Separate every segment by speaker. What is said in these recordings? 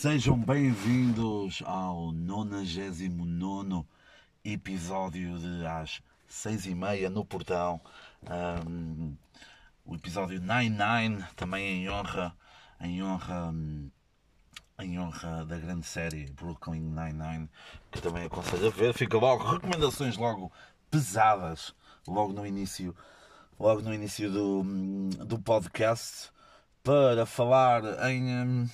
Speaker 1: Sejam bem-vindos ao 99 episódio de às 6 e meia no portão. Um, o episódio 99, também em honra, em honra, em honra da grande série Brooklyn Nine-Nine, que também aconselho a ver. Fica logo, recomendações logo pesadas, logo no início, logo no início do, do podcast, para falar em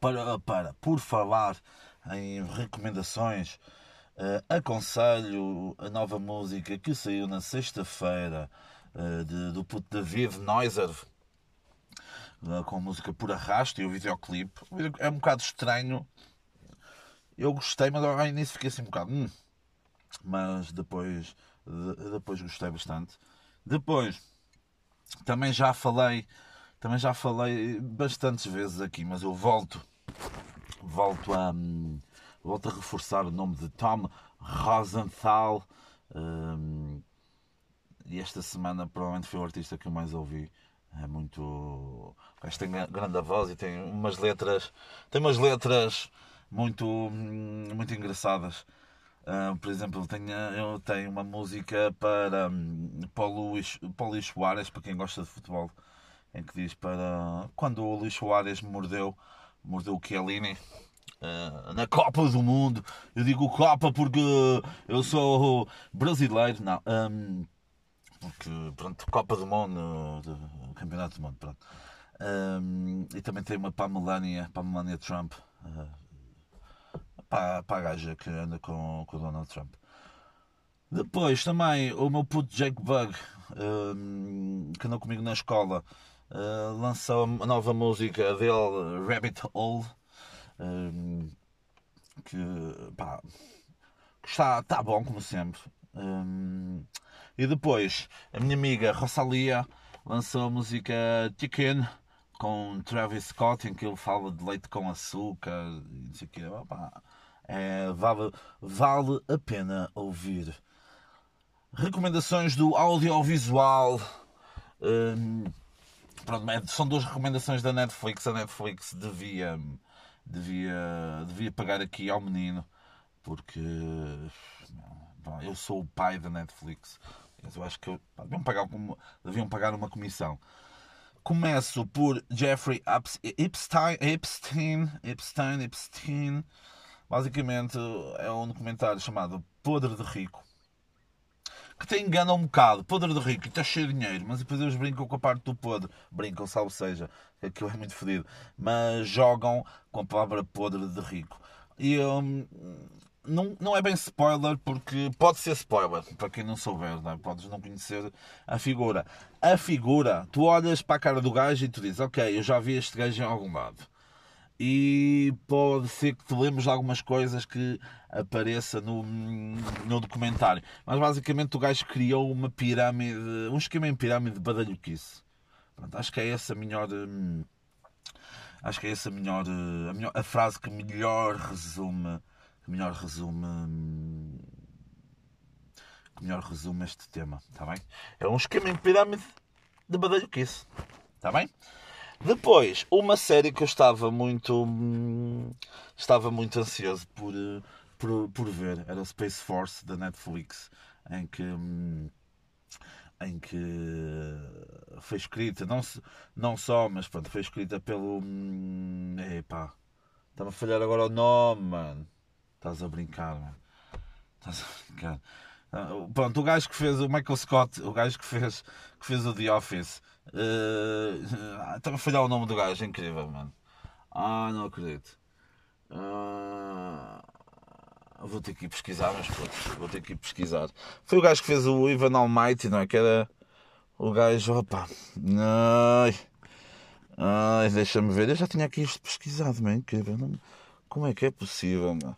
Speaker 1: para, para por falar em recomendações, uh, aconselho a nova música que saiu na sexta-feira uh, do puto David Neuser, uh, com música Por Arrasto e o videoclipe. É um bocado estranho. Eu gostei, mas ao início fiquei assim um bocado. Hum. Mas depois, de, depois gostei bastante. Depois, também já falei também já falei bastantes vezes aqui, mas eu volto, volto a, volto a reforçar o nome de Tom Rosenthal. Um, e esta semana provavelmente foi o artista que eu mais ouvi. É muito. Gajo tem grande voz e tem umas letras. Tem umas letras muito, muito engraçadas. Uh, por exemplo, tenho, eu tenho uma música para, um, para, o Luís, para o Luís Soares, para quem gosta de futebol em que diz para quando o Luís Soares mordeu, mordeu o Chiellini uh, na Copa do Mundo. Eu digo Copa porque eu sou brasileiro, não. Um, porque, pronto, Copa do Mundo, Campeonato do Mundo, pronto. Um, e também tem uma para a Melania, para a Melania Trump, uh, para, para a gaja que anda com, com o Donald Trump. Depois também o meu puto Jake Bug, um, que andou comigo na escola, uh, lançou a nova música dele, Rabbit Hole, um, que, pá, está, está bom como sempre. Um, e depois a minha amiga Rosalia lançou a música Chicken com Travis Scott, em que ele fala de leite com açúcar e não sei o quê. é, vale, vale a pena ouvir. Recomendações do audiovisual. Um, pronto, são duas recomendações da Netflix. A Netflix devia, devia, devia pagar aqui ao menino, porque eu sou o pai da Netflix. Eu acho que deviam pagar, deviam pagar uma comissão. Começo por Jeffrey Epstein, Epstein, Epstein, Epstein. Basicamente é um documentário chamado Podre de Rico que te engana um bocado. Podre de rico está cheio de dinheiro, mas depois eles brincam com a parte do podre. Brincam, salvo seja, aquilo é muito fodido. Mas jogam com a palavra podre de rico. E um, não, não é bem spoiler, porque pode ser spoiler, para quem não souber, não é? podes não conhecer a figura. A figura, tu olhas para a cara do gajo e tu dizes, ok, eu já vi este gajo em algum lado e pode ser que te de algumas coisas que apareça no, no documentário. Mas basicamente o gajo criou uma pirâmide, um esquema em pirâmide de badalhoquice. Pronto, acho que é essa a melhor. Hum, acho que é essa a melhor, a, melhor, a frase que melhor resume. Que melhor resume. Hum, que melhor resume este tema, está bem? É um esquema em pirâmide de badalhoquice, está bem? Depois, uma série que eu estava muito. Hum, estava muito ansioso por, eh, por, por ver era Space Force da Netflix, em que. Hum, em que foi escrita, não, não só, mas pronto, foi escrita pelo. Hum, epá, está-me a falhar agora o nome, mano. Estás a brincar, mano. Estás a brincar. Ah, pronto, o gajo que fez o Michael Scott, o gajo que fez, que fez o The Office, uh, estava a falhar o nome do gajo, é incrível, mano. Ah, não acredito. Uh, vou ter que ir pesquisar, mas vou ter que ir pesquisar. Foi o gajo que fez o Ivan Almighty, não é? Que era o gajo, opa, ai, ai deixa-me ver, eu já tinha aqui isto pesquisado, man, incrível. Como é que é possível, mano?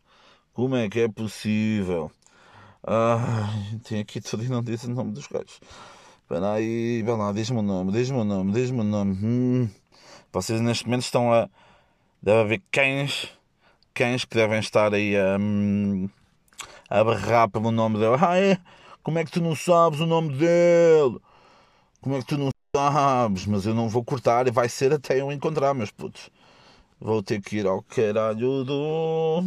Speaker 1: Como é que é possível? Ah, tem aqui tudo e não diz o nome dos gajos. Espera aí, vai lá, diz-me o nome, diz-me o nome, diz-me o nome. Hum. Vocês neste momento estão a. Deve haver cães, cães que devem estar aí a. Hum, a berrar pelo nome dele. Ah, é? Como é que tu não sabes o nome dele? Como é que tu não sabes? Mas eu não vou cortar e vai ser até eu encontrar, meus putos. Vou ter que ir ao caralho do.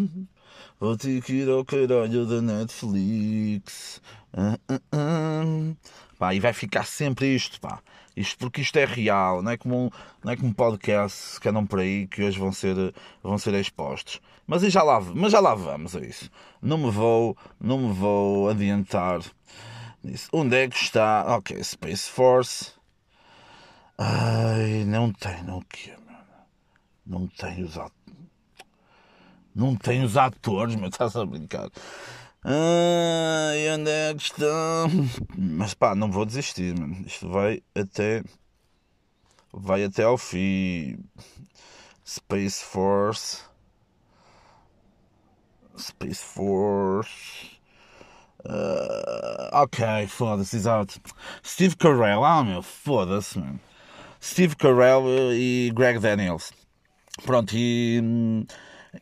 Speaker 1: Vou ter que ir ao caralho da Netflix. Uh, uh, uh. Pá, e vai ficar sempre isto, pá. Isto porque isto é real, não é como um, não é como podcasts que andam por aí que hoje vão ser, vão ser expostos. Mas já lá, mas já lá vamos a isso. Não me vou, não me vou adiantar. Onde é que está? Ok, Space Force. Ai, não tem, não quê, Não tem os atores. Não tem os atores, mas estás a brincar. Ai, onde é que estão? Mas pá, não vou desistir, mano. Isto vai até. Vai até ao fim. Space Force. Space Force. Uh, ok, foda-se, exato. Steve Carell, ah meu, foda-se, mano. Steve Carell e Greg Daniels. Pronto, e hum,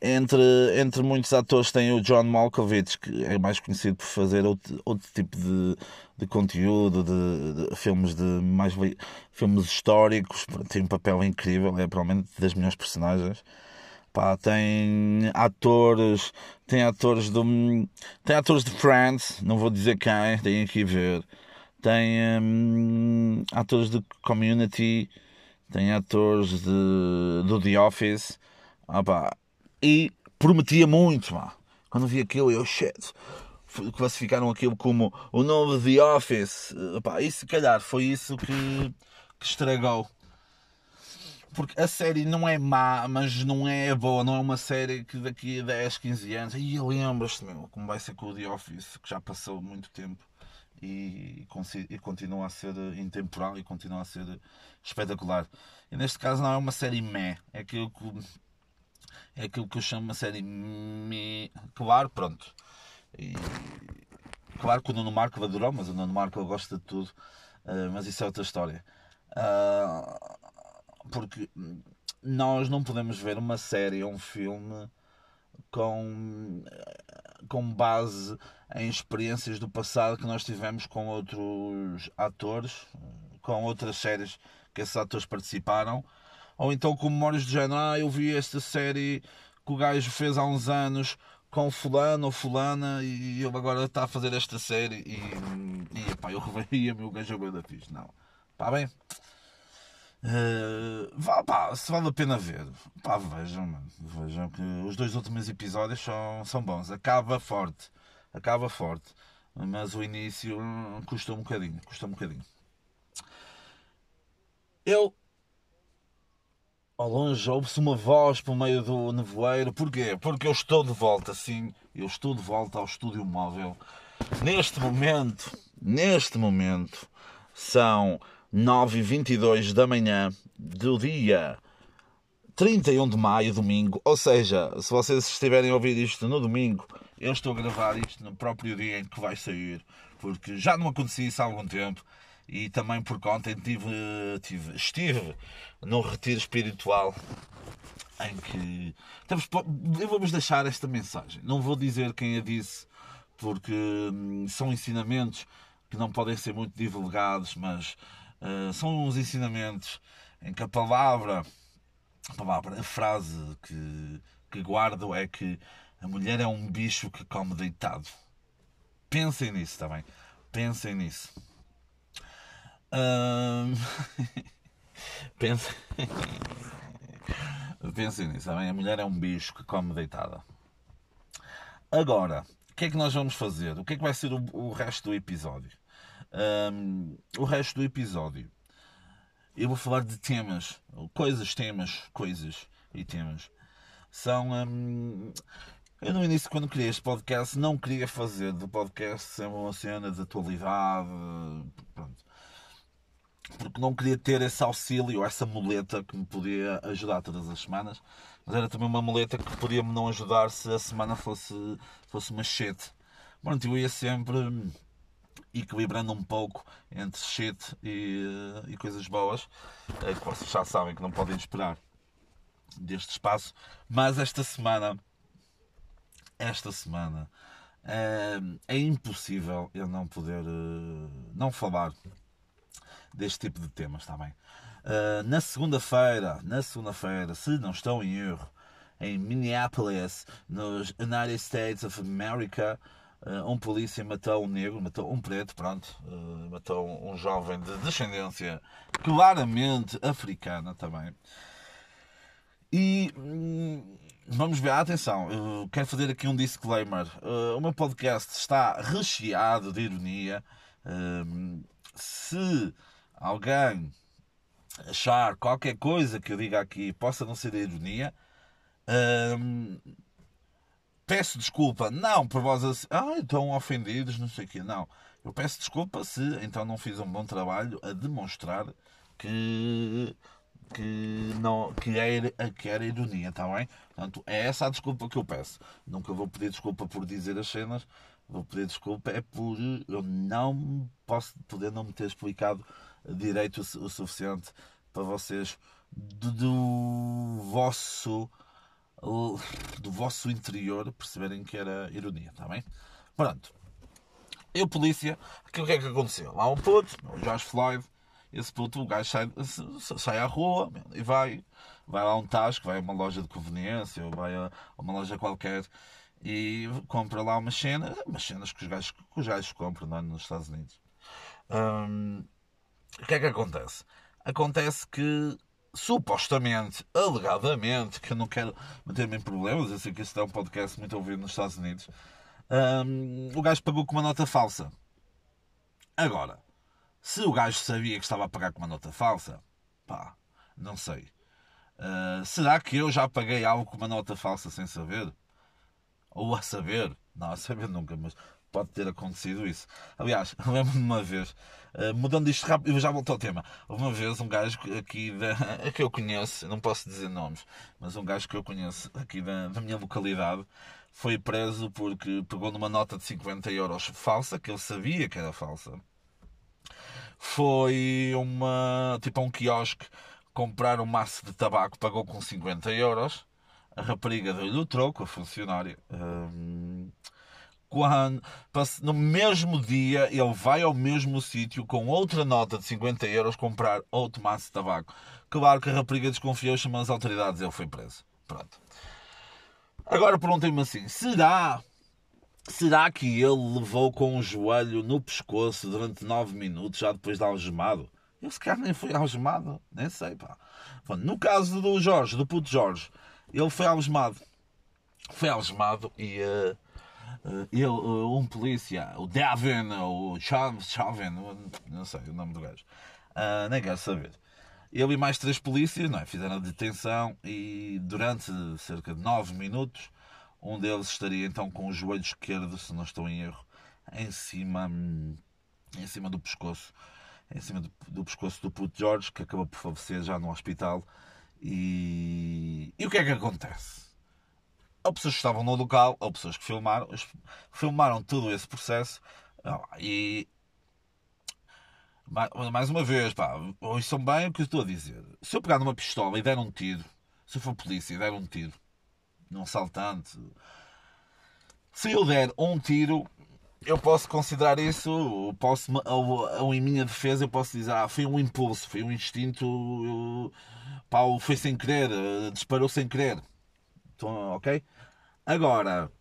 Speaker 1: entre, entre muitos atores tem o John Malkovich, que é mais conhecido por fazer outro, outro tipo de, de conteúdo, de, de filmes de mais filmes históricos, tem um papel incrível, é provavelmente das melhores personagens. Pá, tem atores, tem atores do tem atores de Friends, não vou dizer quem, tem que ver. Tem hum, atores de Community, tem atores de, do The Office. Ah, pá, e prometia muito, pá. Quando vi aquilo, eu, shit, classificaram aquilo como o novo The Office. Pá, e se calhar foi isso que, que estragou. Porque a série não é má, mas não é boa, não é uma série que daqui a 10, 15 anos. E lembras-te, meu, como vai ser com o The Office, que já passou muito tempo e, e continua a ser intemporal e continua a ser espetacular. E neste caso não é uma série meh, é aquilo que é aquilo que eu chamo uma série claro, pronto. E... Claro que o Nuno Marco adorou, mas o Nuno Marco gosta de tudo. Uh, mas isso é outra história. Uh, porque nós não podemos ver uma série ou um filme com, com base em experiências do passado que nós tivemos com outros atores, com outras séries que esses atores participaram ou então com memórias do género, ah, eu vi esta série que o gajo fez há uns anos com fulano ou fulana e ele agora está a fazer esta série e, e eu reveria-me o gajo da fixe. Não, pá, bem. Uh, vá, pá, se vale a pena ver, pá, vejam, mano, vejam que os dois últimos episódios são, são bons. Acaba forte, acaba forte, mas o início hum, custa um bocadinho, custa um bocadinho. Eu longe ouve-se uma voz por meio do nevoeiro. Porquê? Porque eu estou de volta, sim. Eu estou de volta ao estúdio móvel. Neste momento, neste momento, são 9h22 da manhã do dia 31 de maio, domingo. Ou seja, se vocês estiverem a ouvir isto no domingo, eu estou a gravar isto no próprio dia em que vai sair. Porque já não acontecia isso há algum tempo e também por conta tive, tive, estive num retiro espiritual em que temos, eu vou-vos deixar esta mensagem. Não vou dizer quem a disse, porque hum, são ensinamentos que não podem ser muito divulgados, mas uh, são uns ensinamentos em que a palavra, a palavra, a frase que, que guardo é que a mulher é um bicho que come deitado. Pensem nisso também. Pensem nisso. Um... Pensem... Pensem nisso, também. A mulher é um bicho que come deitada. Agora, o que é que nós vamos fazer? O que é que vai ser o, o resto do episódio? Um, o resto do episódio eu vou falar de temas, coisas, temas, coisas e temas. São. Um, eu no início, quando criei este podcast, não queria fazer do podcast uma cena de atualidade. Pronto porque não queria ter esse auxílio, essa muleta que me podia ajudar todas as semanas, mas era também uma muleta que podia-me não ajudar se a semana fosse, fosse uma shit. Pronto, eu ia sempre equilibrando um pouco entre shit e, e coisas boas, eh, que vocês já sabem que não podem esperar deste espaço, mas esta semana, esta semana, é, é impossível eu não poder uh, não falar deste tipo de temas, está bem? Uh, na segunda-feira, na segunda-feira, se não estou em erro, em Minneapolis, nos United States of America, uh, um polícia matou um negro, matou um preto, pronto, uh, matou um jovem de descendência claramente africana também. E hum, vamos ver, atenção, eu quero fazer aqui um disclaimer. Uh, o meu podcast está recheado de ironia. Uh, se alguém achar qualquer coisa que eu diga aqui possa não ser ironia, uh, peço desculpa. Não por vós assim, ah, estão ofendidos, não sei o quê. Não. Eu peço desculpa se então não fiz um bom trabalho a demonstrar que que, não, que, é, que era ironia, está bem? Portanto, é essa a desculpa que eu peço. Nunca vou pedir desculpa por dizer as cenas, vou pedir desculpa é por eu não posso poder não me ter explicado direito o, o suficiente para vocês do, do, vosso do vosso interior perceberem que era ironia, está bem? Pronto. Eu, polícia, o que é que aconteceu? Lá um puto, o George Floyd, esse puto, o gajo sai, sai à rua e vai, vai lá um tasco, vai a uma loja de conveniência ou vai a uma loja qualquer e compra lá umas cenas, umas cenas que os gajos, que os gajos compram não é? nos Estados Unidos. O que é que acontece? Acontece que supostamente, alegadamente, que eu não quero meter-me em problemas, eu sei que este é um podcast muito ouvido nos Estados Unidos, o gajo pagou com uma nota falsa. Agora, se o gajo sabia que estava a pagar com uma nota falsa, pá, não sei. Uh, será que eu já paguei algo com uma nota falsa sem saber? Ou a saber? Não, a saber nunca, mas pode ter acontecido isso. Aliás, lembro-me uma vez, uh, mudando isto rápido, eu já volto ao tema. Uma vez um gajo aqui da, que eu conheço, não posso dizer nomes, mas um gajo que eu conheço aqui da, da minha localidade foi preso porque pegou numa nota de 50 euros falsa, que ele sabia que era falsa foi uma tipo a um quiosque comprar um maço de tabaco, pagou com 50 euros. A rapariga deu-lhe o troco, a funcionária. Quando, no mesmo dia, ele vai ao mesmo sítio com outra nota de 50 euros comprar outro maço de tabaco. Claro que a rapariga desconfiou, chamou as autoridades ele foi preso. Pronto. Agora perguntei-me assim: será Será que ele levou com o joelho no pescoço durante 9 minutos, já depois de algemado? Eu se calhar nem foi algemado, nem sei, pá. No caso do Jorge, do puto Jorge, ele foi algemado. Foi algemado e uh, uh, ele, uh, um polícia, o Devin, o Chauvin, não sei o nome do gajo, nem quero saber. Ele e mais três polícias não é, fizeram a detenção e durante cerca de 9 minutos um deles estaria então com o joelho esquerdo, se não estou em erro, em cima, em cima do pescoço, em cima do, do pescoço do puto George, que acabou por falecer já no hospital. E, e o que é que acontece? Há pessoas que estavam no local, há pessoas que filmaram, filmaram todo esse processo e mais uma vez, pá, ouçam bem o que eu estou a dizer. Se eu pegar numa pistola e der um tiro, se eu for polícia e der um tiro, num saltante. Se eu der um tiro, eu posso considerar isso, posso, ou, ou, em minha defesa, eu posso dizer, ah, foi um impulso, foi um instinto, eu, pá, foi sem querer, eh, disparou sem querer. Então, ok? Agora,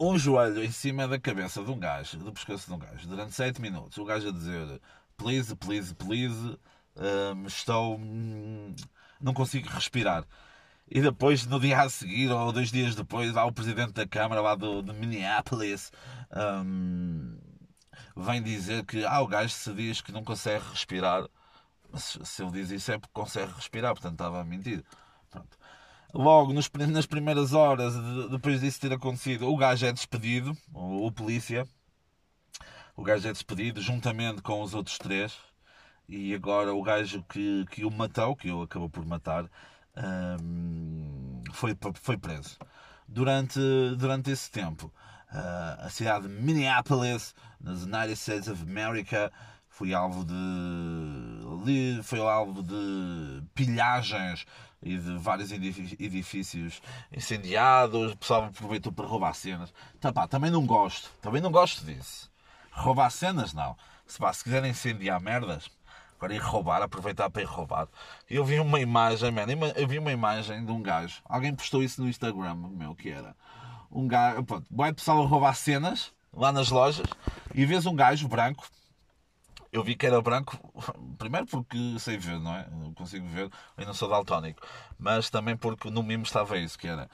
Speaker 1: um joelho em cima da cabeça de um gajo, do pescoço de um gajo, durante 7 minutos, o gajo a dizer, please, please, please, um, estou. Hum, não consigo respirar. E depois, no dia a seguir, ou dois dias depois, lá o presidente da Câmara lá do, de Minneapolis um, vem dizer que ah, o gajo se diz que não consegue respirar. Mas se ele diz isso é porque consegue respirar, portanto estava a mentir. Pronto. Logo, nos, nas primeiras horas, de, depois disso ter acontecido, o gajo é despedido, o, o polícia. O gajo é despedido juntamente com os outros três. E agora o gajo que, que o matou, que o acabou por matar, um, foi, foi preso. Durante, durante esse tempo, a cidade de Minneapolis, nos United States of America, foi alvo de foi alvo de pilhagens e de vários edifícios incendiados. O pessoal aproveitou para roubar cenas. Tá, pá, também não gosto. Também não gosto disso. Roubar cenas, não. Se, pá, se quiserem incendiar merdas, Agora ir roubar, aproveitar para ir roubar. Eu vi uma imagem, man, eu vi uma imagem de um gajo. Alguém postou isso no Instagram, meu, que era. Um gajo, pronto, vai pessoal a roubar cenas lá nas lojas e vês um gajo branco. Eu vi que era branco, primeiro porque sei ver, não é? Eu consigo ver, eu não sou daltónico, mas também porque no mimo estava isso, que era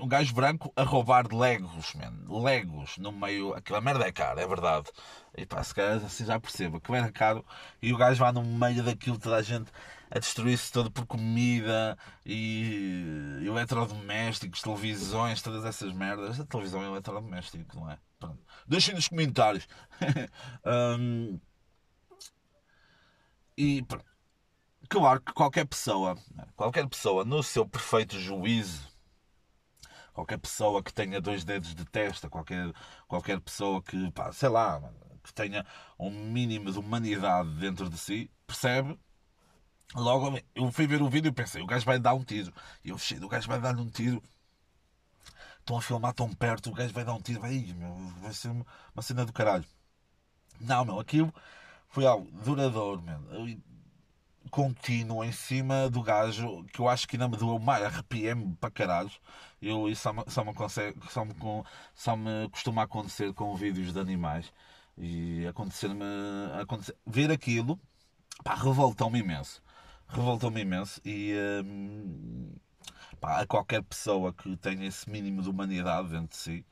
Speaker 1: um, gajo branco a roubar Legos, man. Legos no meio. Aquela merda é cara, é verdade. E pá, se calhar assim já percebo. Aquilo era caro e o gajo vai no meio daquilo, toda a gente a destruir-se todo por comida e eletrodomésticos, televisões, todas essas merdas. A televisão é eletrodoméstico, não é? Pronto. Deixem nos comentários. um, e pronto. Claro que qualquer pessoa, qualquer pessoa no seu perfeito juízo, qualquer pessoa que tenha dois dedos de testa, qualquer, qualquer pessoa que, pá, sei lá, que tenha um mínimo de humanidade dentro de si, percebe Logo, eu fui ver o vídeo e pensei, o gajo vai dar um tiro. E eu o gajo vai dar um tiro. Estão a filmar tão perto, o gajo vai dar um tiro. Vai, meu, vai ser uma, uma cena do caralho. Não, meu, aquilo foi algo duradouro, meu. Contínuo em cima do gajo, que eu acho que ainda me doeu mais, arrepiei-me para caralho. Eu, isso só me, só, me consegue, só, me, só me costuma acontecer com vídeos de animais. E acontecer-me. Acontecer, ver aquilo, pá, revoltou-me imenso revoltou-me imenso e hum, pá, a qualquer pessoa que tenha esse mínimo de humanidade dentro de si,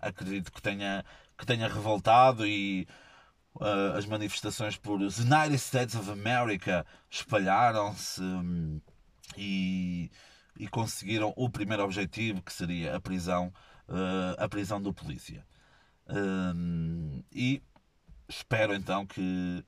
Speaker 1: acredito que tenha, que tenha revoltado e uh, as manifestações por os United States of America espalharam-se hum, e, e conseguiram o primeiro objetivo que seria a prisão, uh, a prisão do polícia. Um, e espero então que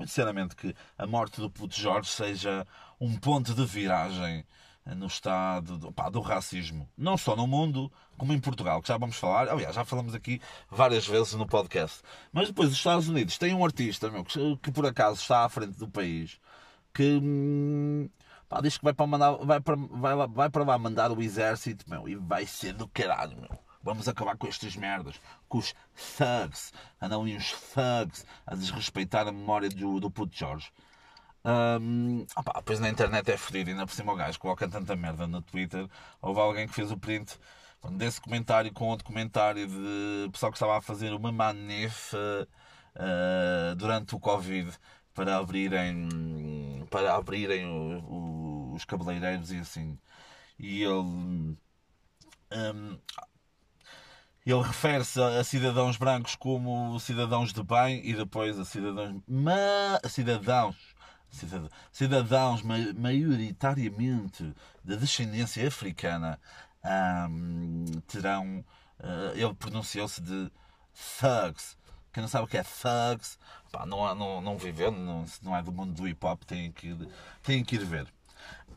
Speaker 1: sinceramente que a morte do puto Jorge seja um ponto de viragem no estado do, pá, do racismo, não só no mundo, como em Portugal, que já vamos falar, aliás, já falamos aqui várias vezes no podcast. Mas depois os Estados Unidos têm um artista meu, que, que por acaso está à frente do país que hum, pá, diz que vai para, mandar, vai, para, vai, vai para lá mandar o exército meu, e vai ser do caralho. Meu. Vamos acabar com estas merdas, com os thugs. Andam ali uns thugs a desrespeitar a memória do, do puto Jorge. Um, opa, pois na internet é fodido, ainda por cima o gajo coloca tanta merda no Twitter. Houve alguém que fez o print desse comentário com outro comentário de pessoal que estava a fazer uma manif uh, durante o Covid para abrirem, para abrirem o, o, os cabeleireiros e assim. E ele. Um, ele refere-se a cidadãos brancos como cidadãos de bem e depois a cidadãos. Ma, cidadãos. Cidadãos maioritariamente de descendência africana um, terão. Uh, ele pronunciou-se de thugs. Quem não sabe o que é thugs, pá, não, não, não viveu, não, não é do mundo do hip hop, tem que, tem que ir ver.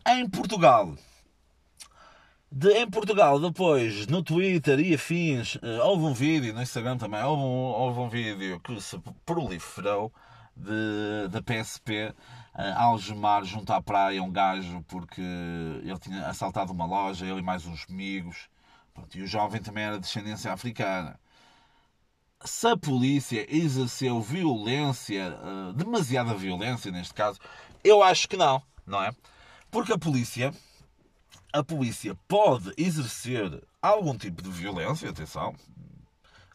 Speaker 1: Em Portugal, de, em Portugal, depois, no Twitter e afins, uh, houve um vídeo, no Instagram também, houve um, houve um vídeo que se proliferou da PSP uh, eh, algemar junto à praia um gajo porque ele tinha assaltado uma loja, ele e mais uns amigos. Pronto, e o jovem também era de descendência africana. Se a polícia exerceu violência, uh, demasiada violência neste caso, eu acho que não, não é? Porque a polícia a polícia pode exercer algum tipo de violência, atenção,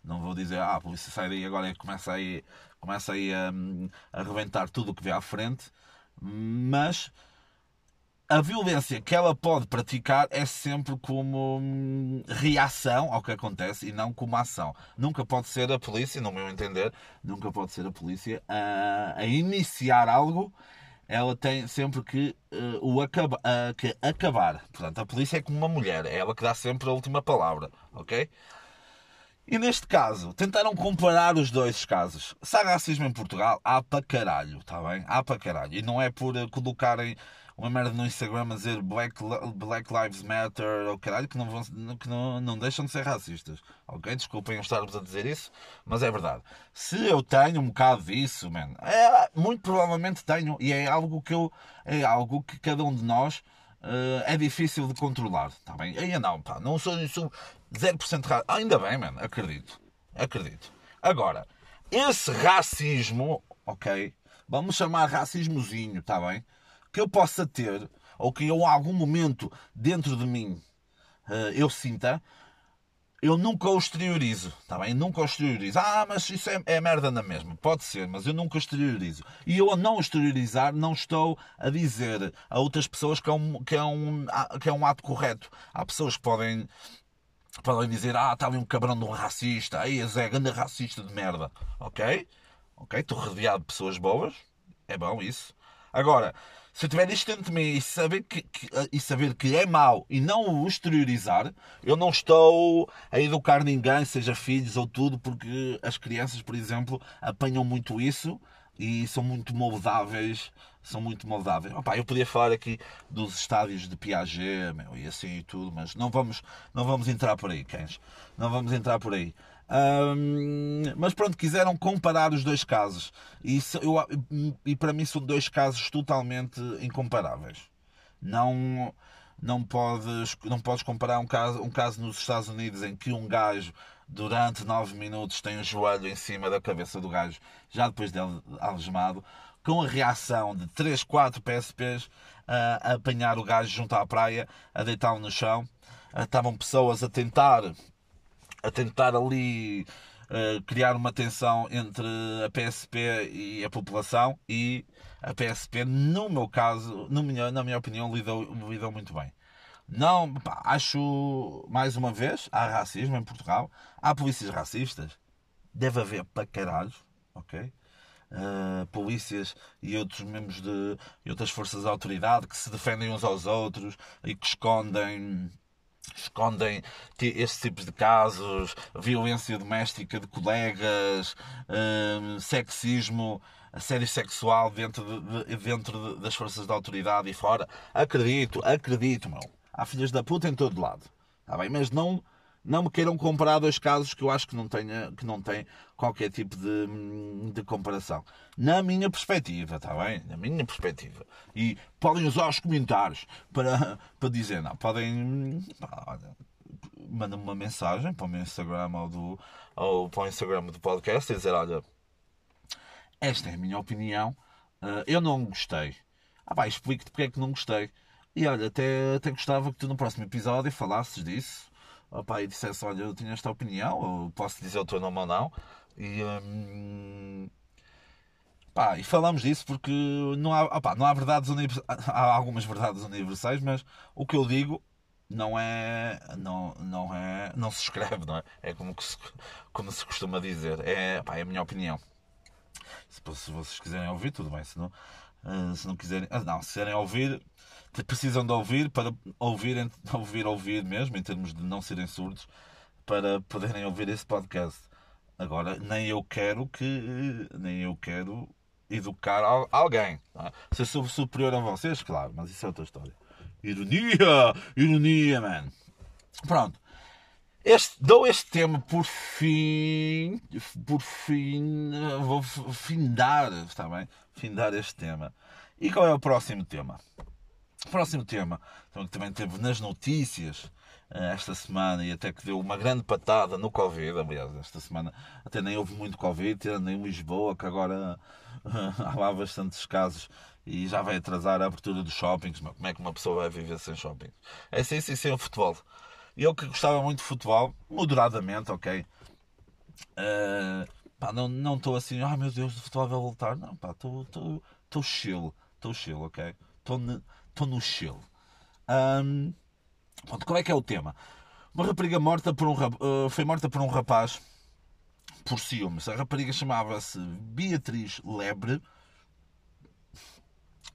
Speaker 1: não vou dizer, ah, a polícia sai daí agora e começa aí, começa aí a, a reventar tudo o que vê à frente, mas a violência que ela pode praticar é sempre como hum, reação ao que acontece e não como ação. Nunca pode ser a polícia, no meu entender, nunca pode ser a polícia a, a iniciar algo ela tem sempre que, uh, o acaba, uh, que acabar. Portanto, a polícia é como uma mulher, é ela que dá sempre a última palavra, ok? E neste caso, tentaram comparar os dois casos. Se há racismo em Portugal, há para caralho, está bem? Há para caralho. E não é por uh, colocarem uma merda no Instagram a dizer Black, Black Lives Matter ou caralho, que, não, vão, que não, não deixam de ser racistas. Ok? Desculpem eu estar-vos a dizer isso, mas é verdade. Se eu tenho um bocado disso, man, é, muito provavelmente tenho, e é algo que eu. É algo que cada um de nós uh, é difícil de controlar. Está bem? Aí não, pá, não sou, sou 0% racista. Ah, ainda bem, man, acredito. Acredito. Agora, esse racismo ok? Vamos chamar racismozinho, está bem? Que eu possa ter, ou que eu, em algum momento dentro de mim uh, eu sinta, eu nunca o exteriorizo, está bem? Nunca o exteriorizo. Ah, mas isso é, é, merda na mesma. Pode ser, mas eu nunca exteriorizo. E eu a não exteriorizar, não estou a dizer a outras pessoas que é um, que é um, que é um ato correto. Há pessoas que podem, podem dizer, ah, está ali um cabrão de um racista, aí Zé, grande racista de merda. Ok? Ok? Estou rodeado de pessoas boas. É bom isso. Agora, se eu tiver isto dentro de mim e saber que, que, e saber que é mau e não o exteriorizar, eu não estou a educar ninguém, seja filhos ou tudo, porque as crianças, por exemplo, apanham muito isso e são muito moldáveis. São muito moldáveis. Opa, eu podia falar aqui dos estádios de Piaget meu, e assim e tudo, mas não vamos, não vamos entrar por aí, cães. Não vamos entrar por aí. Um, mas pronto, quiseram comparar os dois casos. E, eu, e para mim são dois casos totalmente incomparáveis. Não, não, podes, não podes comparar um caso, um caso nos Estados Unidos em que um gajo durante 9 minutos tem o joelho em cima da cabeça do gajo, já depois dele algemado, com a reação de 3, 4 PSPs a, a apanhar o gajo junto à praia, a deitá-lo no chão. Estavam pessoas a tentar a tentar ali uh, criar uma tensão entre a PSP e a população e a PSP, no meu caso, no na minha opinião, lidou, lidou muito bem. Não, pá, acho, mais uma vez, há racismo em Portugal, há polícias racistas, deve haver para caralho, ok? Uh, polícias e outros membros de e outras forças de autoridade que se defendem uns aos outros e que escondem escondem estes tipos de casos, violência doméstica de colegas, hum, sexismo, assédio sexual dentro, de, dentro das forças de autoridade e fora. Acredito, acredito, meu. Há filhas da puta em todo lado. Está bem? Mas não não me queiram comparar dois casos que eu acho que não, tenha, que não tem qualquer tipo de, de comparação. Na minha perspectiva, está bem? Na minha perspectiva. E podem usar os comentários para, para dizer, não, podem. Mandam-me uma mensagem para o meu Instagram ou, do, ou para o Instagram do podcast e dizer: olha, esta é a minha opinião, uh, eu não gostei. Ah, vai, explico-te porque é que não gostei. E olha, até, até gostava que tu no próximo episódio falasses disso opa, e dissesse, olha, eu tinha esta opinião, posso dizer o teu nome ou não, e, hum, pá, e falamos disso porque não há, opa, não há verdades universais, há algumas verdades universais, mas o que eu digo não é, não, não é, não se escreve, não é? É como, se, como se costuma dizer, é, pá, é a minha opinião. Se, se vocês quiserem ouvir, tudo bem, se não, uh, se não quiserem, ah, não, se quiserem ouvir, precisam de ouvir para ouvir, ouvir, ouvir mesmo, em termos de não serem surdos, para poderem ouvir esse podcast. Agora, nem eu quero que. Nem eu quero educar alguém. É? Se sou superior a vocês, claro, mas isso é outra história. Ironia! Ironia, man! Pronto. Este, dou este tema por fim. Por fim. Vou findar, está bem? Findar este tema. E qual é o próximo tema? Próximo tema, então, que também teve nas notícias eh, esta semana e até que deu uma grande patada no Covid. Aliás, esta semana até nem houve muito Covid, tirando em Lisboa, que agora há lá bastantes casos e já vai atrasar a abertura dos shoppings. Como é que uma pessoa vai viver sem shopping? É assim, sim, sem o futebol. Eu que gostava muito de futebol, moderadamente, ok. Uh, pá, não estou assim, ah oh, meu Deus, o futebol vai voltar. Não, pá, estou chill, estou chill, ok? Estou estou no chill. Um, pronto, qual é que é o tema? Uma rapariga morta por um, uh, foi morta por um rapaz por ciúmes. A rapariga chamava-se Beatriz Lebre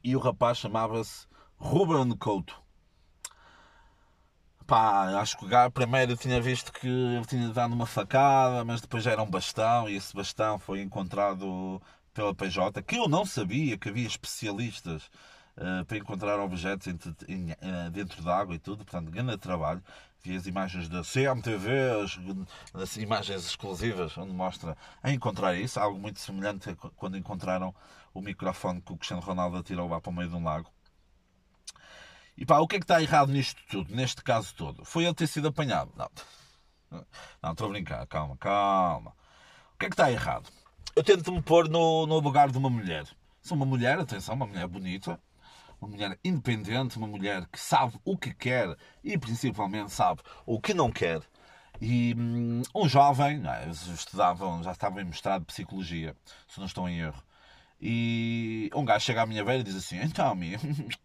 Speaker 1: e o rapaz chamava-se Ruben Couto. Pá, acho que o gajo primeiro tinha visto que ele tinha dado uma facada, mas depois já era um bastão e esse bastão foi encontrado pela PJ, que eu não sabia que havia especialistas uh, para encontrar objetos em, em, uh, dentro d'água e tudo, portanto, grande trabalho. Vi as imagens da CMTV, as, as, imagens exclusivas, onde mostra a encontrar isso, algo muito semelhante a quando encontraram o microfone que o Cristiano Ronaldo atirou lá para o meio de um lago. E pá, o que é que está errado nisto tudo, neste caso todo? Foi ele ter sido apanhado? Não, não estou a brincar, calma, calma. O que é que está errado? eu tento me pôr no, no lugar de uma mulher. Sou uma mulher, atenção, uma mulher bonita, uma mulher independente, uma mulher que sabe o que quer e principalmente sabe o que não quer. E hum, um jovem, é, estudavam, já estavam em mestrado de psicologia, se não estou em erro. E um gajo chega à minha beira e diz assim: Então, Mi,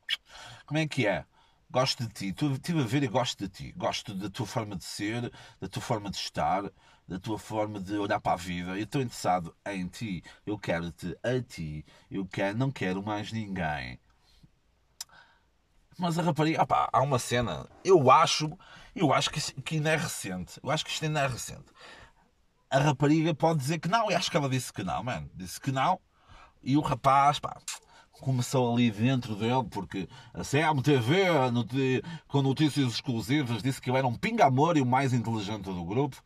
Speaker 1: como é que é? Gosto de ti, estive a ver e gosto de ti. Gosto da tua forma de ser, da tua forma de estar, da tua forma de olhar para a vida. Eu estou interessado em ti. Eu quero-te a ti. Eu quero, não quero mais ninguém. Mas a rapariga, opá, há uma cena. Eu acho, eu acho que, que ainda é recente. Eu acho que isto ainda é recente. A rapariga pode dizer que não. E acho que ela disse que não, mano. Disse que não. E o rapaz, pá, começou ali dentro dele, porque a CMTV, com notícias exclusivas, disse que ele era um pinga-amor e o mais inteligente do grupo.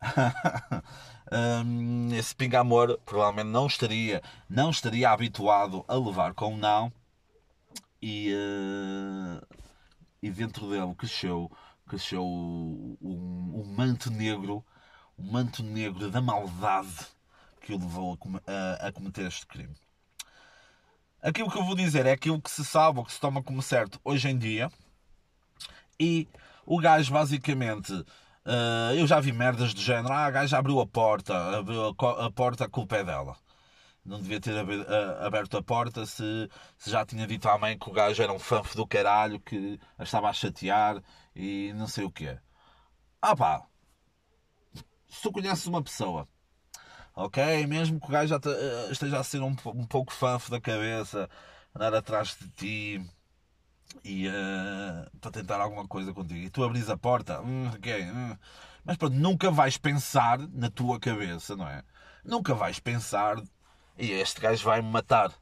Speaker 1: esse pinga-amor provavelmente não estaria, não estaria habituado a levar com não e, uh, e dentro dele cresceu, cresceu um, um, manto negro, um manto negro da maldade que o levou a, a, a cometer este crime. Aquilo que eu vou dizer é aquilo que se sabe ou que se toma como certo hoje em dia. E o gajo basicamente. Uh, eu já vi merdas do género. Ah, a gajo abriu a porta. Abriu a, a porta, a culpa é dela. Não devia ter aberto a porta se, se, já tinha dito à mãe que o gajo era um fanfo do caralho que a estava a chatear e não sei o quê. Ah pá, se tu conheces uma pessoa ok? Mesmo que o gajo eh, esteja a ser um, um pouco fanfo da cabeça, andar atrás de ti e uh, para tentar alguma coisa contigo, e tu abris a porta, hum, ok, hum. mas pronto, nunca vais pensar na tua cabeça, não é? Nunca vais pensar, e este gajo vai-me matar.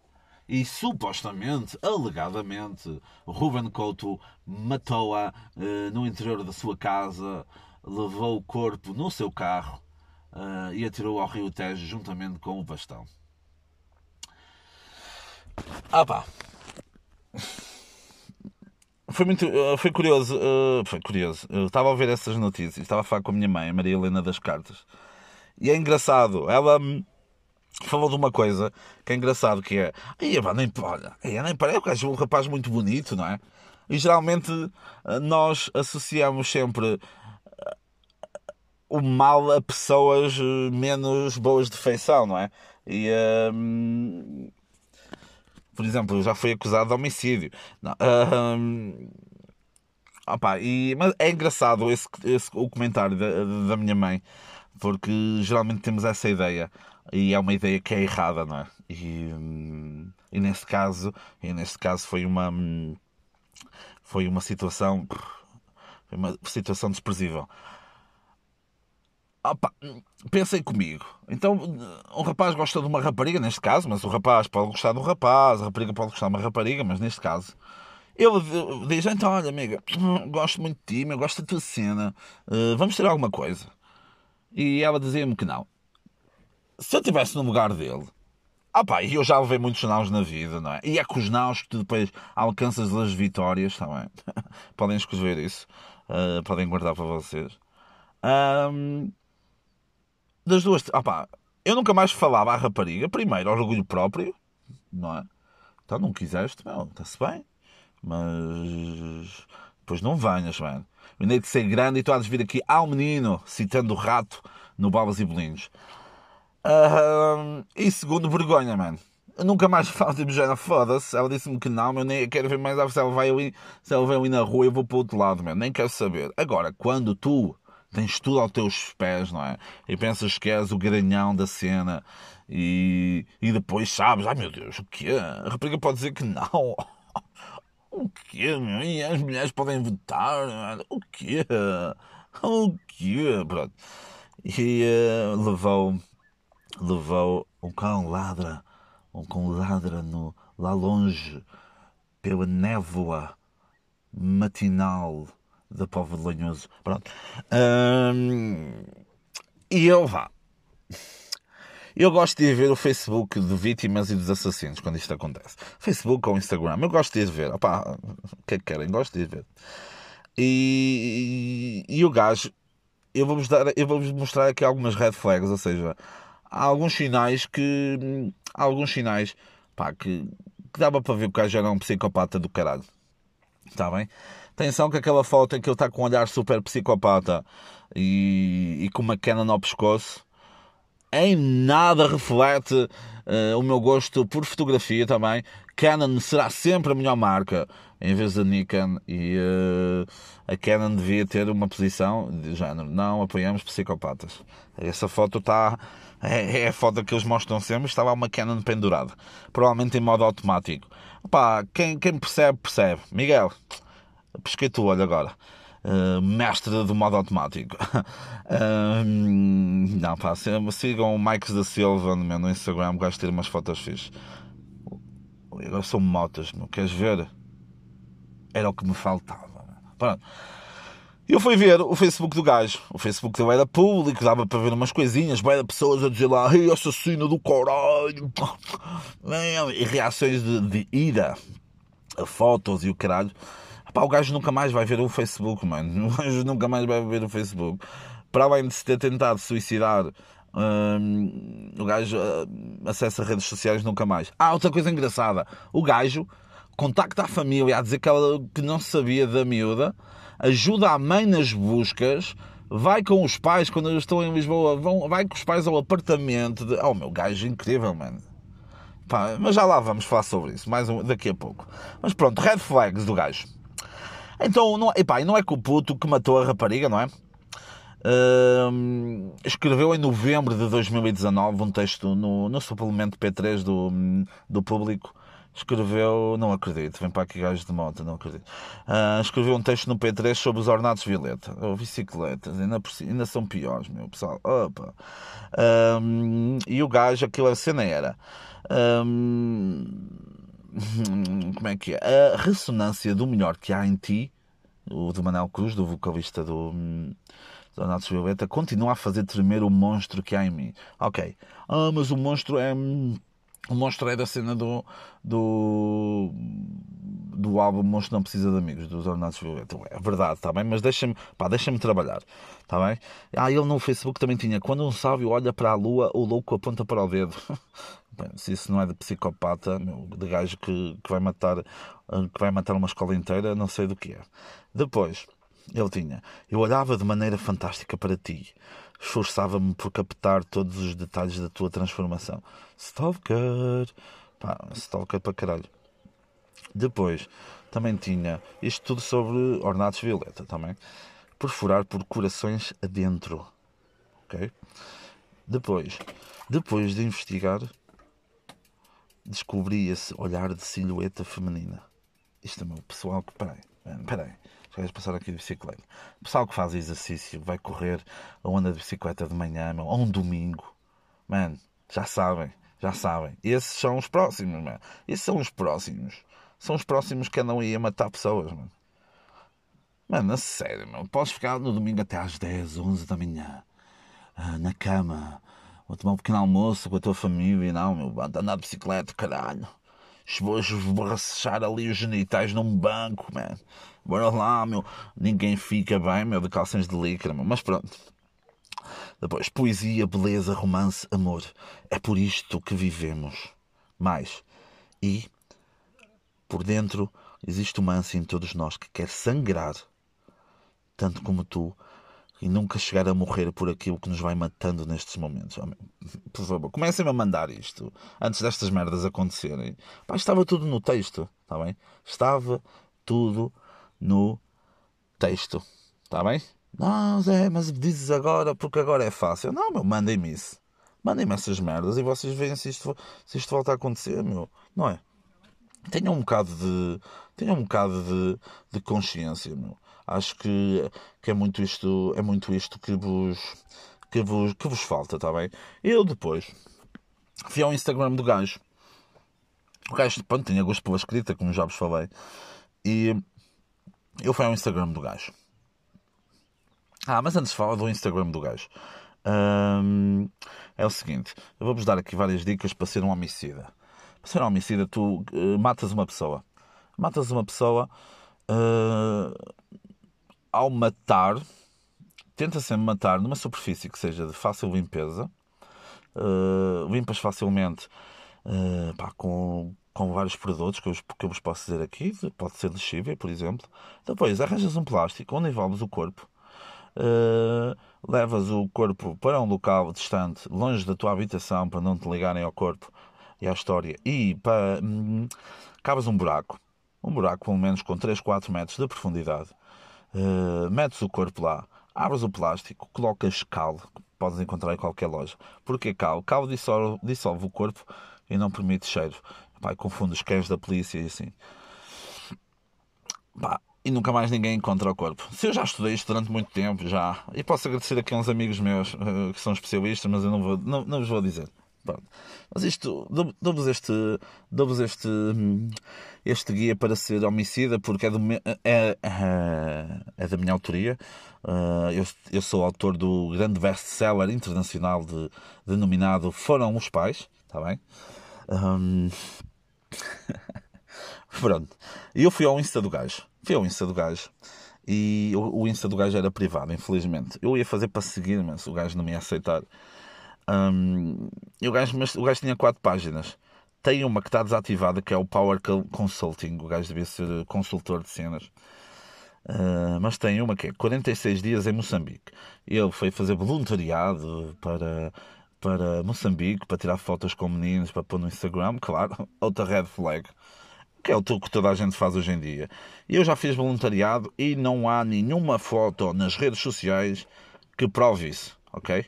Speaker 1: E supostamente, alegadamente, Ruben Couto matou-a uh, no interior da sua casa, levou o corpo no seu carro uh, e atirou ao rio Tejo juntamente com o bastão. Ah pá. Foi muito. Uh, foi curioso. Foi curioso. Eu estava a ver essas notícias. Estava a falar com a minha mãe, Maria Helena das Cartas. E é engraçado. Ela falou de uma coisa que é engraçado que é. Aí, nem, olha, nem parece um rapaz muito bonito, não é? E geralmente nós associamos sempre o mal a pessoas eh, menos boas de feição, não é? E, um, por exemplo, já fui acusado de homicídio. Não, um, opa, e, mas é engraçado esse, esse, o comentário da, da minha mãe, porque geralmente temos essa ideia e é uma ideia que é errada, não é? E, e neste caso, e neste caso foi uma foi uma situação foi uma situação desprezível. Opa, pensem comigo. Então, um rapaz gosta de uma rapariga, neste caso, mas o rapaz pode gostar de um rapaz, a rapariga pode gostar de uma rapariga, mas neste caso, ele diz: Então, olha, amiga, gosto muito de ti, eu gosto da tua cena, uh, vamos ter alguma coisa. E ela dizia-me que não. Se eu estivesse no lugar dele, ah pá, e eu já levei muitos naus na vida, não é? E é com os naus que tu depois alcanças as vitórias, está bem? podem escrever isso, uh, podem guardar para vocês. Um, das duas. Opá, eu nunca mais falava à rapariga. Primeiro, orgulho próprio, não é? Então não quiseste, não, está-se bem. Mas depois não venhas, mano. Eu nem de ser grande e tu há de vir aqui ao menino, citando o rato no Balas e Bolinhos. Uh, e segundo, vergonha, mano. Eu nunca mais falo tipo, já foda-se. Ela disse-me que não, eu nem quero ver mais. Se ela vai ali, se ela vem ali na rua, eu vou para o outro lado, mano. Nem quero saber. Agora, quando tu tens tudo aos teus pés, não é? E pensas que és o garanhão da cena e, e depois sabes, ai meu Deus, o quê? A rapariga pode dizer que não. O quê, meu? E as mulheres podem votar? O quê? O quê? Pronto. E uh, levou, levou um cão ladra, um cão ladra no, lá longe, pela névoa matinal da Povo de Lanhoso. Pronto. e eu vá. Eu gosto de ir ver o Facebook de vítimas e dos assassinos quando isto acontece. Facebook ou Instagram. Eu gosto de ir ver. Opa, o que é que querem? Gosto de ir ver. E, e, e o gajo, eu vou-vos dar, eu vou mostrar aqui algumas red flags, ou seja, há alguns sinais que. Há alguns sinais pá, que, que dava para ver que o gajo era um psicopata do caralho. Está bem? Atenção que aquela foto em que ele está com um olhar super psicopata e, e com uma cana no pescoço em nada reflete uh, o meu gosto por fotografia também. Canon será sempre a melhor marca em vez da Nikon e uh, a Canon devia ter uma posição de género. Não apoiamos psicopatas. Essa foto está. É, é, a foto que eles mostram sempre. Estava uma Canon pendurada, provavelmente em modo automático. Opa, quem, quem percebe, percebe. Miguel, pesquei-te o olho agora. Uh, mestre do modo automático. uh, não, pá, sigam o Mike da Silva no meu Instagram, gosto de ter umas fotos fixas. Agora são motas, queres ver? Era o que me faltava. Pronto. Eu fui ver o Facebook do gajo. O Facebook dele era público, dava para ver umas coisinhas, vai pessoas a dizer lá, ei, assassino do caralho. E reações de, de ira a fotos e o caralho. Pá, o gajo nunca mais vai ver o Facebook, mano. O gajo nunca mais vai ver o Facebook. Para além de se ter tentado suicidar, hum, o gajo uh, acessa redes sociais nunca mais. Ah, outra coisa engraçada. O gajo contacta a família a dizer que ela que não sabia da miúda, ajuda a mãe nas buscas, vai com os pais quando eles estão em Lisboa, vão, vai com os pais ao apartamento. De... Oh, meu gajo incrível, mano. Pá, mas já lá vamos falar sobre isso, mais um, daqui a pouco. Mas pronto, red flags do gajo. Então, não, epá, não é com o puto que matou a rapariga, não é? Uh, escreveu em novembro de 2019 um texto no, no suplemento P3 do, do público. Escreveu, não acredito, vem para aqui gajos de moto, não acredito. Uh, escreveu um texto no P3 sobre os ornatos violeta, ou bicicletas, ainda, ainda são piores, meu pessoal. Opa. Uh, e o gajo, aquela cena era. como é que é? A ressonância do melhor que há em ti, o do Manel Cruz, do vocalista do, do Natos Violeta, continua a fazer tremer o monstro que há em mim. Ok. Ah, mas o monstro é. É da cena do, do, do álbum Monstro Não Precisa de Amigos, dos Ornatos Violeta. É verdade, está bem? Mas deixa-me deixa trabalhar, está bem? Ah, ele no Facebook também tinha. Quando um sábio olha para a lua, o louco aponta para o dedo. Bem, se isso não é de psicopata, de gajo que, que, vai matar, que vai matar uma escola inteira, não sei do que é. Depois, ele tinha. Eu olhava de maneira fantástica para ti. Esforçava-me por captar todos os detalhes da tua transformação. Stalker. Pá, stalker para caralho. Depois, também tinha isto tudo sobre ornatos violeta também. Perfurar por corações adentro. Ok? Depois, depois de investigar descobri esse olhar de silhueta feminina. Isto é meu pessoal que. Peraí, peraí. Já passar aqui de bicicleta. Pessoal que faz exercício, vai correr ou anda de bicicleta de manhã, meu, ou um domingo. Mano, já sabem, já sabem. Esses são os próximos, mano. Esses são os próximos. São os próximos que andam aí a matar pessoas, mano. Mano, a sério, mano. Podes ficar no domingo até às 10, 11 da manhã. Ah, na cama Vou tomar um pequeno almoço com a tua família, não, meu, andar de bicicleta, caralho. Vou esborrachar ali os genitais num banco, man. Bora lá, meu. Ninguém fica bem, meu, de calções de licra, meu. Mas pronto. Depois, poesia, beleza, romance, amor. É por isto que vivemos. Mais. E, por dentro, existe uma ânsia em todos nós que quer sangrar, tanto como tu, e nunca chegar a morrer por aquilo que nos vai matando nestes momentos. Por favor, comecem a mandar isto antes destas merdas acontecerem. Pá, estava tudo no texto, está bem? Estava tudo no texto, está bem? Não, Zé, mas dizes agora porque agora é fácil. Não, meu, mandem-me isso. Mandem-me essas merdas e vocês veem se isto, se isto volta a acontecer, meu. Não é? Tenham um bocado de, tenham um bocado de, de consciência, meu. Acho que, que é muito isto, é muito isto que vos, que vos, que vos falta, está bem? Eu depois fui ao Instagram do gajo. O gajo, pronto, tinha gosto pela escrita, como já vos falei. E eu fui ao Instagram do gajo. Ah, mas antes de falar do Instagram do gajo, hum, é o seguinte: eu vou-vos dar aqui várias dicas para ser um homicida. Para ser um homicida, tu uh, matas uma pessoa. Matas uma pessoa. Uh, ao matar, tenta sempre matar numa superfície que seja de fácil limpeza, uh, limpas facilmente uh, pá, com, com vários produtos que eu, que eu vos posso dizer aqui. Pode ser lexívia, por exemplo. Depois arranjas um plástico onde envolves o corpo. Uh, levas o corpo para um local distante, longe da tua habitação, para não te ligarem ao corpo e à história. E para, hum, cavas um buraco, um buraco pelo menos com 3, 4 metros de profundidade. Uh, metes o corpo lá, abres o plástico, colocas cal, que podes encontrar em qualquer loja. Porquê cal? Cal dissolve, dissolve o corpo e não permite cheiro. Pá, confunde os cães da polícia e assim. Pá, e nunca mais ninguém encontra o corpo. Se eu já estudei isto durante muito tempo, já. E posso agradecer aqui a uns amigos meus uh, que são especialistas, mas eu não, vou, não, não vos vou dizer. Pronto. Mas isto, dou-vos este, dou este, este guia para ser homicida porque é, do, é, é, é da minha autoria. Uh, eu, eu sou autor do grande best-seller internacional de, denominado Foram os Pais. Está bem? Um... Pronto. E eu fui ao Insta do gajo. Fui ao Insta do gajo. E o, o Insta do gajo era privado, infelizmente. Eu ia fazer para seguir, mas o gajo não me ia aceitar. Um, e o gajo, mas o gajo tinha quatro páginas. Tem uma que está desativada, que é o Power Consulting. O gajo devia ser consultor de cenas. Uh, mas tem uma que é 46 dias em Moçambique. Ele foi fazer voluntariado para, para Moçambique, para tirar fotos com meninos, para pôr no Instagram. Claro, outra red flag que é o que toda a gente faz hoje em dia. Eu já fiz voluntariado e não há nenhuma foto nas redes sociais que prove isso, ok?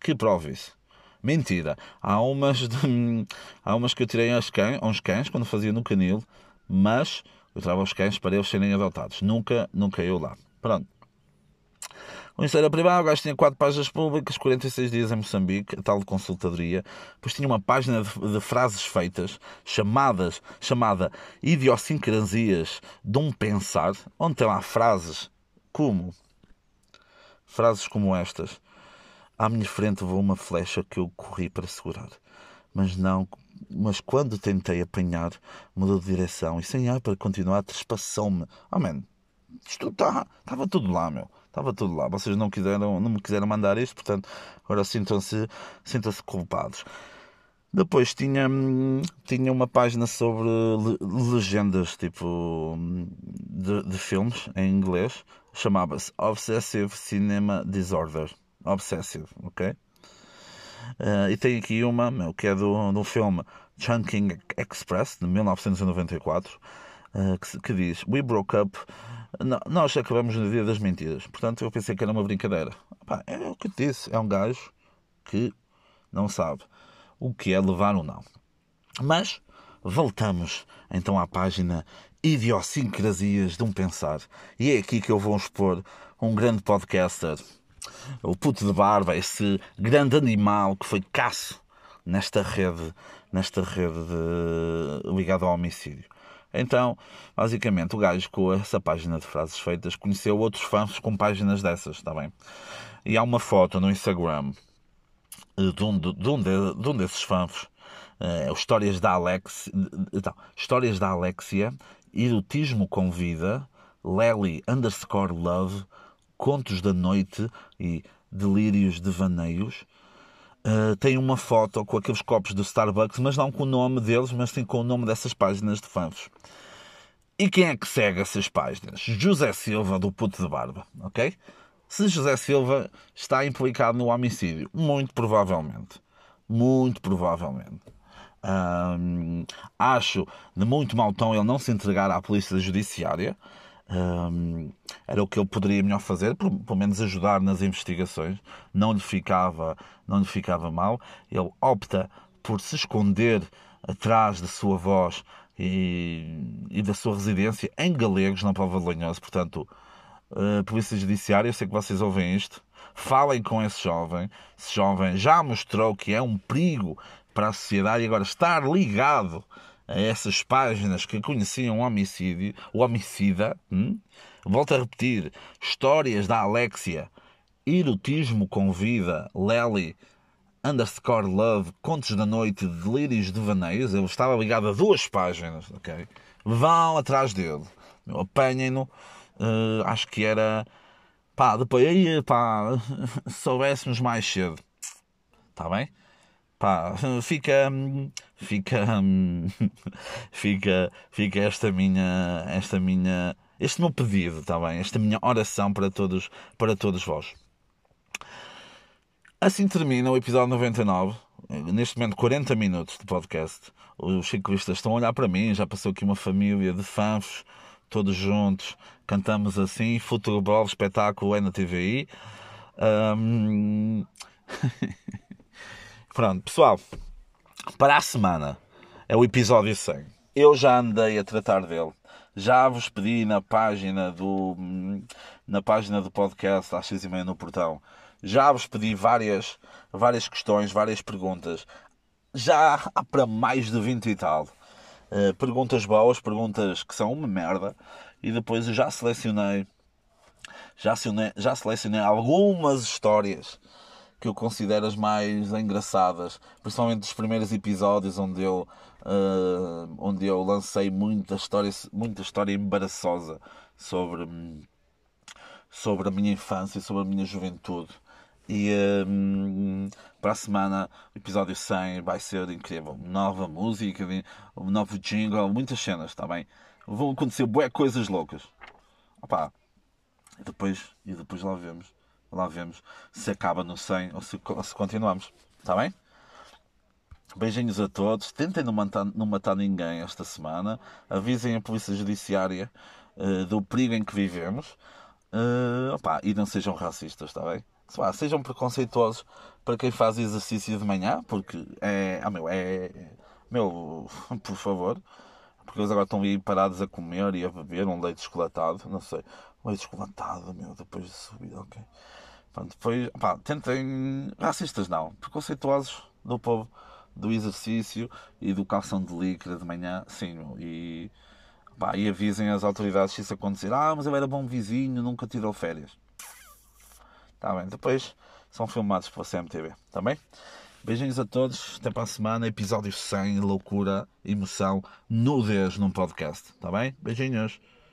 Speaker 1: Que prove isso. Mentira. Há umas, de, há umas que eu tirei aos cães, uns cães quando fazia no canil, mas eu trava os cães para eles serem adotados. Nunca, nunca eu lá. Pronto. O Instagram privado, o gajo tinha quatro páginas públicas, 46 dias em Moçambique, a tal de consultadoria. Depois tinha uma página de, de, frases feitas, chamadas, chamada Idiosincrasias de um Pensar, onde tem lá frases como frases como estas. À minha frente voou uma flecha que eu corri para segurar, mas não mas quando tentei apanhar, mudou de direção e sem ar para continuar, trespassou-me. Oh, man, isto estava tá, tudo lá, meu. Estava tudo lá. Vocês não, quiseram, não me quiseram mandar isto, portanto, agora sintam-se sintam culpados. Depois tinha, tinha uma página sobre legendas tipo de, de filmes em inglês. Chamava-se Obsessive Cinema Disorder. Obsessive, ok? Uh, e tem aqui uma, meu, que é do, do filme Chunking Express, de 1994, uh, eh, que, que diz We broke up não, nós acabamos no dia das mentiras. Portanto, eu pensei que era uma brincadeira. Pá, é o que eu disse. É um gajo que não sabe o que é levar ou não. Mas voltamos então à página Idiosincrasias de um Pensar. E é aqui que eu vou expor um grande podcaster, o puto de barba, esse grande animal que foi caço nesta rede, nesta rede de... ligada ao homicídio. Então, basicamente, o gajo com essa página de frases feitas conheceu outros fãs com páginas dessas, está bem? E há uma foto no Instagram eh, de um, de, de um, de, de um desses fãs, uh, Histórias da Alex, então, Histórias da Alexia, Erotismo com Vida, Lely underscore Love, Contos da Noite e Delírios de Vaneios. Uh, tem uma foto com aqueles copos do Starbucks, mas não com o nome deles, mas sim com o nome dessas páginas de fãs. E quem é que segue essas páginas? José Silva, do Puto de Barba, ok? Se José Silva está implicado no homicídio, muito provavelmente. Muito provavelmente. Acho de muito mau tom ele não se entregar à polícia judiciária. Um, era o que ele poderia melhor fazer, pelo menos ajudar nas investigações. Não lhe ficava, não lhe ficava mal. Ele opta por se esconder atrás da sua voz e, e da sua residência em Galegos, na Prova de Lanhoso. Portanto, uh, Polícia Judiciária, eu sei que vocês ouvem isto. Falem com esse jovem. Esse jovem já mostrou que é um perigo para a sociedade e agora estar ligado a essas páginas que conheciam o homicídio, o homicida, hum? volto a repetir, histórias da Alexia, erotismo com vida, Lely, underscore love, contos da noite, delírios de vaneios, ele estava ligado a duas páginas, ok? Vão atrás dele, apanhem-no, uh, acho que era, pá, depois aí, pá, soubéssemos mais cedo, está bem? pá, fica, fica, fica, fica esta minha, esta minha, este meu pedido, está bem? Esta minha oração para todos, para todos vós. Assim termina o episódio 99. Neste momento, 40 minutos de podcast. Os ciclistas estão a olhar para mim. Já passou aqui uma família de fãs, todos juntos. Cantamos assim. Futebol, espetáculo é na TVI. Um... Pronto, pessoal. Para a semana é o episódio 100. Eu já andei a tratar dele. Já vos pedi na página do na página do podcast às 6 e meia no portão já vos pedi várias, várias questões, várias perguntas. Já há para mais de 20 e tal. Uh, perguntas boas, perguntas que são uma merda. E depois eu já selecionei, já selecionei, já selecionei algumas histórias que eu considero as mais engraçadas, principalmente dos primeiros episódios onde eu, uh, onde eu lancei muita história, muita história embaraçosa sobre, sobre a minha infância, sobre a minha juventude. E um, para a semana, o episódio 100 vai ser incrível. Nova música, um novo jingle, muitas cenas, está bem? Vão acontecer boas coisas loucas. Opa, e depois, e depois lá vemos. Lá vemos se acaba no 100 ou se, ou se continuamos. Está bem? Beijinhos a todos. Tentem não matar, não matar ninguém esta semana. Avisem a Polícia Judiciária uh, do perigo em que vivemos. Uh, opa, e não sejam racistas, está bem? sejam preconceituosos para quem faz exercício de manhã, porque é. Ah, meu, é. Meu, por favor. Porque eles agora estão aí parados a comer e a beber um leite chocolatado. Não sei. Leite chocolatado, meu, depois de subir, ok. Pronto, depois. Pá, tentem. Racistas não. Preconceituosos do povo do exercício e do calção de líquida de manhã, sim, e. Pá, e avisem as autoridades se isso acontecer. Ah, mas eu era bom vizinho, nunca tirou férias. Está bem, depois são filmados pela CMTV, está bem? Beijinhos a todos, até para a semana, episódio 100, loucura, emoção, nudez num podcast, está bem? Beijinhos.